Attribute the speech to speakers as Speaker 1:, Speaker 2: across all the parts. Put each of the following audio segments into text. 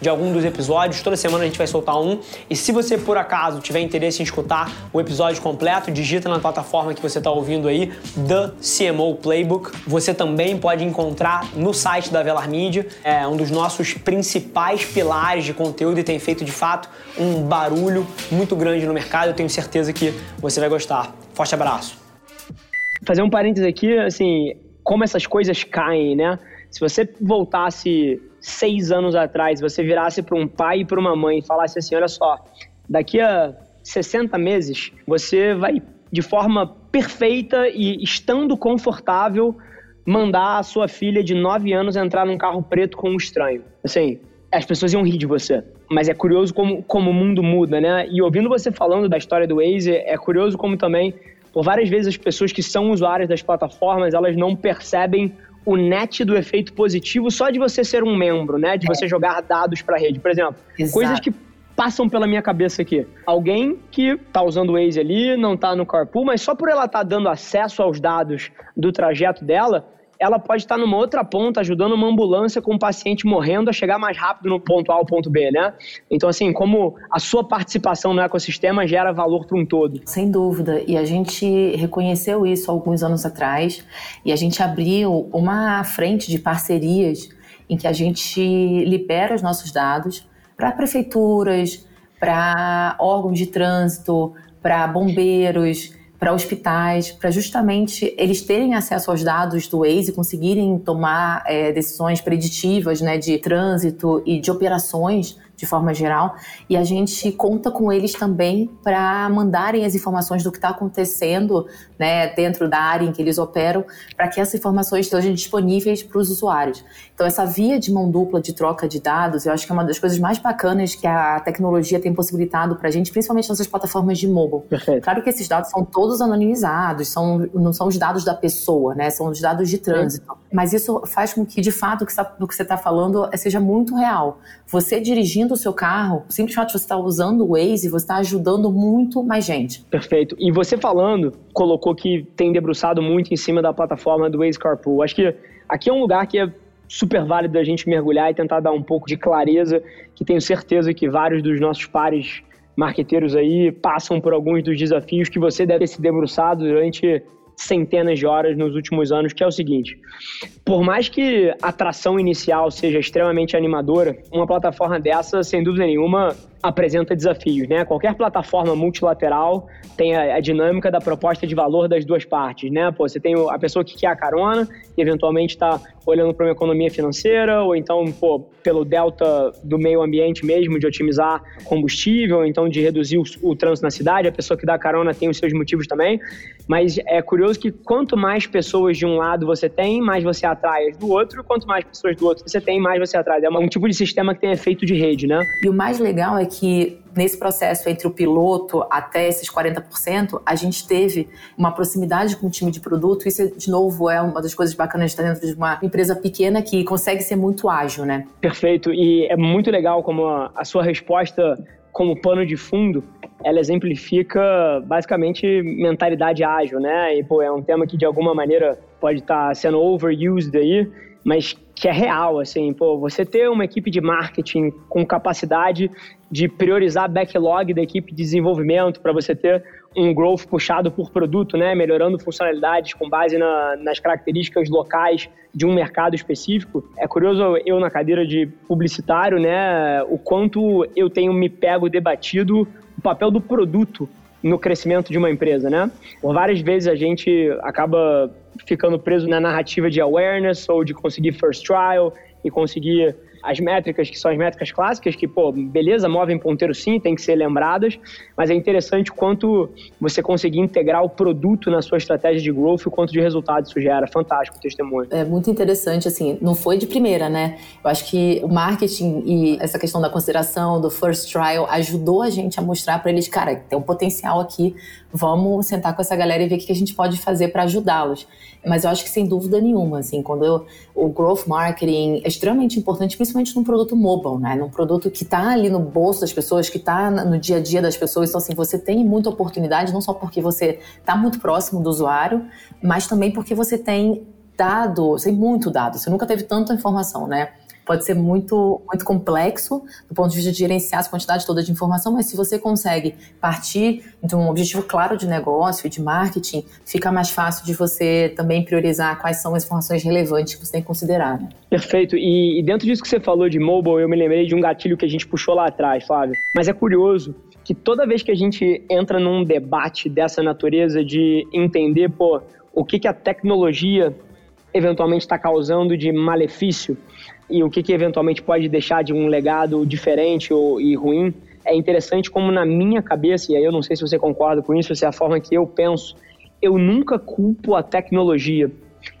Speaker 1: de algum dos episódios. Toda semana a gente vai soltar um. E se você por acaso tiver interesse em escutar o episódio completo, digita na plataforma que você está ouvindo aí, The CMO Playbook. Você também pode encontrar no site da Velar Media, é um dos nossos principais pilares de conteúdo e tem feito de fato um barulho muito grande no mercado. Eu tenho certeza que você vai gostar. Forte abraço. Fazer um parênteses aqui, assim, como essas coisas caem, né? Se você voltasse seis anos atrás, você virasse para um pai e para uma mãe e falasse assim: olha só, daqui a 60 meses você vai, de forma perfeita e estando confortável, mandar a sua filha de 9 anos entrar num carro preto com um estranho. Assim, as pessoas iam rir de você. Mas é curioso como, como o mundo muda, né? E ouvindo você falando da história do Waze, é curioso como também, por várias vezes, as pessoas que são usuárias das plataformas, elas não percebem o net do efeito positivo só de você ser um membro, né? De você é. jogar dados para a rede. Por exemplo, Exato. coisas que passam pela minha cabeça aqui. Alguém que tá usando o Waze ali, não tá no carpool, mas só por ela estar tá dando acesso aos dados do trajeto dela, ela pode estar numa outra ponta ajudando uma ambulância com um paciente morrendo a chegar mais rápido no ponto A ao ponto B, né? Então, assim, como a sua participação no ecossistema gera valor para um todo.
Speaker 2: Sem dúvida. E a gente reconheceu isso alguns anos atrás e a gente abriu uma frente de parcerias em que a gente libera os nossos dados para prefeituras, para órgãos de trânsito, para bombeiros, para hospitais, para justamente eles terem acesso aos dados do Waze e conseguirem tomar é, decisões preditivas né, de trânsito e de operações de forma geral, e a gente conta com eles também para mandarem as informações do que está acontecendo né, dentro da área em que eles operam, para que essas informações estejam disponíveis para os usuários. Então, essa via de mão dupla de troca de dados, eu acho que é uma das coisas mais bacanas que a tecnologia tem possibilitado para a gente, principalmente nessas plataformas de mobile. Perfeito. Claro que esses dados são todos anonimizados, são, não são os dados da pessoa, né, são os dados de trânsito. Mas isso faz com que, de fato, o que você está tá falando seja muito real. Você dirigindo dirigindo o seu carro, simplesmente você está usando o Waze, você está ajudando muito mais gente.
Speaker 1: Perfeito. E você falando, colocou que tem debruçado muito em cima da plataforma do Waze Carpool. Acho que aqui é um lugar que é super válido a gente mergulhar e tentar dar um pouco de clareza, que tenho certeza que vários dos nossos pares marqueteiros aí passam por alguns dos desafios que você deve ter se debruçado durante centenas de horas nos últimos anos, que é o seguinte: por mais que a atração inicial seja extremamente animadora, uma plataforma dessa, sem dúvida nenhuma, apresenta desafios, né? Qualquer plataforma multilateral tem a, a, dinâmica da proposta de valor das duas partes, né? Pô, você tem a pessoa que quer a carona e eventualmente está olhando para uma economia financeira ou então, pô, pelo delta do meio ambiente mesmo de otimizar combustível, ou então de reduzir o, o trânsito na cidade. A pessoa que dá a carona tem os seus motivos também. Mas é curioso que quanto mais pessoas de um lado você tem, mais você atrai as do outro. Quanto mais pessoas do outro você tem, mais você atrai. É um tipo de sistema que tem efeito de rede, né?
Speaker 2: E o mais legal é que nesse processo entre o piloto até esses 40%, a gente teve uma proximidade com o time de produto. Isso, de novo, é uma das coisas bacanas de estar dentro de uma empresa pequena que consegue ser muito ágil, né?
Speaker 1: Perfeito. E é muito legal como a, sua resposta como pano de fundo, ela exemplifica basicamente mentalidade ágil, né? E, pô, é um tema que de alguma maneira pode estar sendo overused aí, mas que é real, assim, pô, você ter uma equipe de marketing com capacidade de priorizar backlog da equipe de desenvolvimento para você ter um growth puxado por produto, né, melhorando funcionalidades com base na, nas características locais de um mercado específico. É curioso eu na cadeira de publicitário, né, o quanto eu tenho me pego debatido o papel do produto no crescimento de uma empresa, né? Por várias vezes a gente acaba ficando preso na narrativa de awareness ou de conseguir first trial e conseguir as métricas, que são as métricas clássicas, que, pô, beleza, movem ponteiro sim, tem que ser lembradas, mas é interessante quanto você conseguir integrar o produto na sua estratégia de growth e quanto de resultado isso gera. Fantástico o testemunho.
Speaker 2: É muito interessante, assim, não foi de primeira, né? Eu acho que o marketing e essa questão da consideração, do first trial, ajudou a gente a mostrar para eles, cara, tem um potencial aqui, vamos sentar com essa galera e ver o que a gente pode fazer para ajudá-los. Mas eu acho que sem dúvida nenhuma, assim, quando eu, o growth marketing é extremamente importante, principalmente num produto mobile, né? Num produto que está ali no bolso das pessoas, que está no dia a dia das pessoas. Então, assim, você tem muita oportunidade, não só porque você está muito próximo do usuário, mas também porque você tem dado, tem muito dado. Você nunca teve tanta informação, né? Pode ser muito, muito complexo do ponto de vista de gerenciar essa quantidade toda de informação, mas se você consegue partir de um objetivo claro de negócio de marketing, fica mais fácil de você também priorizar quais são as informações relevantes que você tem que considerar. Né?
Speaker 1: Perfeito. E, e dentro disso que você falou de mobile, eu me lembrei de um gatilho que a gente puxou lá atrás, Flávio. Mas é curioso que toda vez que a gente entra num debate dessa natureza de entender, pô, o que, que a tecnologia eventualmente está causando de malefício, e o que, que eventualmente pode deixar de um legado diferente ou, e ruim. É interessante como na minha cabeça, e aí eu não sei se você concorda com isso, se é a forma que eu penso, eu nunca culpo a tecnologia.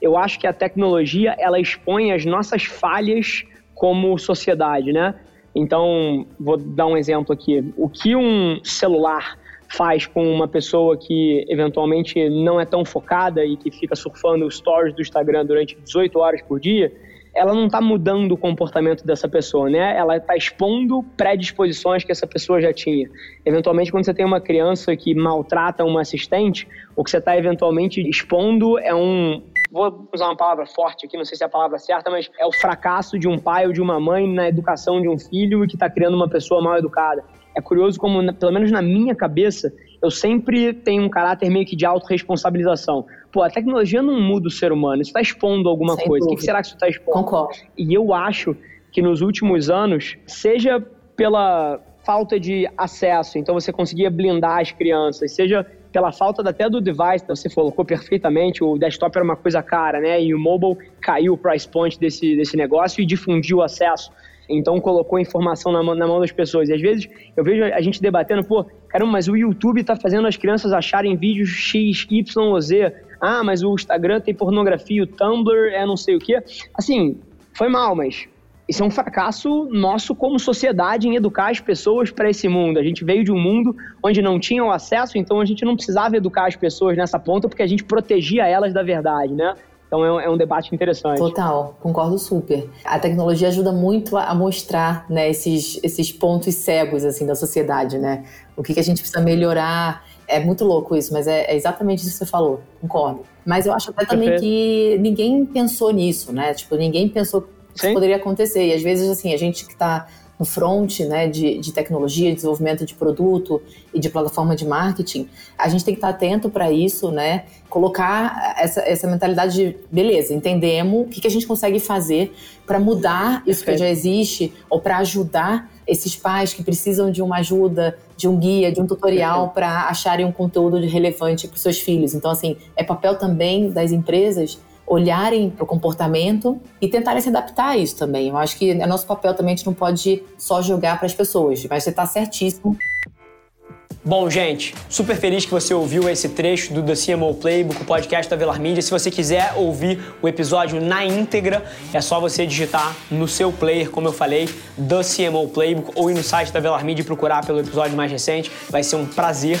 Speaker 1: Eu acho que a tecnologia, ela expõe as nossas falhas como sociedade, né? Então, vou dar um exemplo aqui. O que um celular faz com uma pessoa que eventualmente não é tão focada e que fica surfando os stories do Instagram durante 18 horas por dia, ela não está mudando o comportamento dessa pessoa, né? Ela está expondo predisposições que essa pessoa já tinha. Eventualmente, quando você tem uma criança que maltrata uma assistente, o que você está eventualmente expondo é um vou usar uma palavra forte aqui, não sei se é a palavra certa, mas é o fracasso de um pai ou de uma mãe na educação de um filho e que está criando uma pessoa mal educada. É curioso como, pelo menos na minha cabeça, eu sempre tenho um caráter meio que de autorresponsabilização. Pô, a tecnologia não muda o ser humano, isso está expondo alguma Sem coisa. Dúvida. O que será que isso está expondo?
Speaker 2: Concordo.
Speaker 1: E eu acho que nos últimos anos, seja pela falta de acesso, então você conseguia blindar as crianças, seja pela falta até do device, você colocou perfeitamente, o desktop era uma coisa cara, né? E o mobile caiu o price point desse, desse negócio e difundiu o acesso. Então colocou informação na mão, na mão das pessoas. E às vezes eu vejo a gente debatendo, pô, caramba, mas o YouTube está fazendo as crianças acharem vídeos X, Y Z. Ah, mas o Instagram tem pornografia, o Tumblr é não sei o quê. Assim, foi mal, mas isso é um fracasso nosso como sociedade em educar as pessoas para esse mundo. A gente veio de um mundo onde não tinham acesso, então a gente não precisava educar as pessoas nessa ponta porque a gente protegia elas da verdade, né? Então é um, é um, debate interessante.
Speaker 2: Total, concordo super. A tecnologia ajuda muito a mostrar né, esses, esses pontos cegos assim da sociedade, né? O que, que a gente precisa melhorar. É muito louco isso, mas é, é exatamente isso que você falou, concordo. Mas eu acho até também Perfeito. que ninguém pensou nisso, né? Tipo, ninguém pensou que isso poderia acontecer. E às vezes, assim, a gente que está no front né, de, de tecnologia, desenvolvimento de produto e de plataforma de marketing, a gente tem que estar atento para isso, né? Colocar essa, essa mentalidade de, beleza, entendemos o que, que a gente consegue fazer para mudar isso que já existe ou para ajudar esses pais que precisam de uma ajuda, de um guia, de um tutorial para acharem um conteúdo relevante para os seus filhos. Então, assim, é papel também das empresas olharem para o comportamento e tentarem se adaptar a isso também. Eu acho que é nosso papel também, a gente não pode só jogar para as pessoas, mas você está certíssimo.
Speaker 1: Bom, gente, super feliz que você ouviu esse trecho do The CMO Playbook, o podcast da Velar Media. Se você quiser ouvir o episódio na íntegra, é só você digitar no seu player, como eu falei, The CMO Playbook, ou ir no site da Velar Media e procurar pelo episódio mais recente. Vai ser um prazer